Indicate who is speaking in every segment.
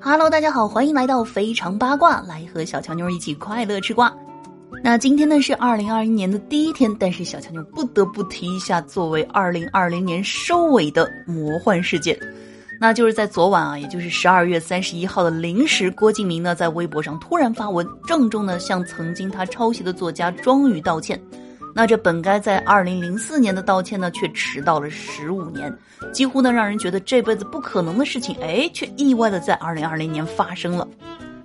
Speaker 1: Hello，大家好，欢迎来到非常八卦，来和小强妞一起快乐吃瓜。那今天呢是二零二一年的第一天，但是小强妞不得不提一下，作为二零二零年收尾的魔幻事件，那就是在昨晚啊，也就是十二月三十一号的零时，郭敬明呢在微博上突然发文，郑重的向曾经他抄袭的作家庄宇道歉。那这本该在二零零四年的道歉呢，却迟到了十五年，几乎呢让人觉得这辈子不可能的事情，哎，却意外的在二零二零年发生了。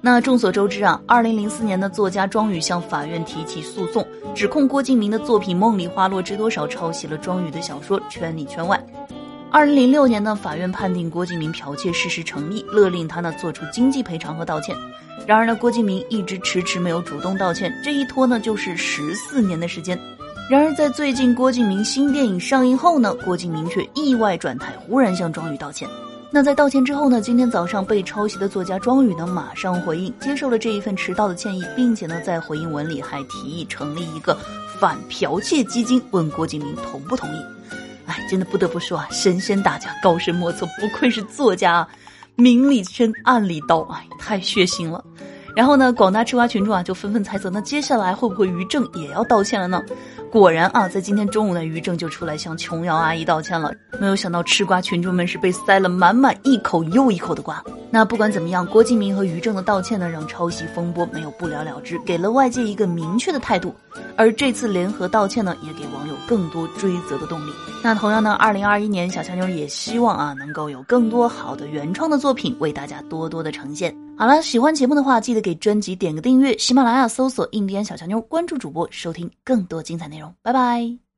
Speaker 1: 那众所周知啊，二零零四年的作家庄宇向法院提起诉讼，指控郭敬明的作品《梦里花落知多少》抄袭了庄宇的小说《圈里圈外》。二零零六年呢，法院判定郭敬明剽窃事实成立，勒令他呢做出经济赔偿和道歉。然而呢，郭敬明一直迟迟没有主动道歉，这一拖呢就是十四年的时间。然而，在最近郭敬明新电影上映后呢，郭敬明却意外转台，忽然向庄宇道歉。那在道歉之后呢，今天早上被抄袭的作家庄宇呢，马上回应，接受了这一份迟到的歉意，并且呢，在回应文里还提议成立一个反剽窃基金，问郭敬明同不同意。哎，真的不得不说啊，神仙打架，高深莫测，不愧是作家，啊，明里深，暗里刀，哎，太血腥了。然后呢，广大吃瓜群众啊，就纷纷猜测，那接下来会不会于正也要道歉了呢？果然啊，在今天中午呢，于正就出来向琼瑶阿姨道歉了。没有想到，吃瓜群众们是被塞了满满一口又一口的瓜。那不管怎么样，郭敬明和于正的道歉呢，让抄袭风波没有不了了之，给了外界一个明确的态度。而这次联合道歉呢，也给网友更多追责的动力。那同样呢，二零二一年，小强妞也希望啊，能够有更多好的原创的作品为大家多多的呈现。好了，喜欢节目的话，记得给专辑点个订阅。喜马拉雅搜索“印第安小强妞”，关注主播，收听更多精彩内容。拜拜。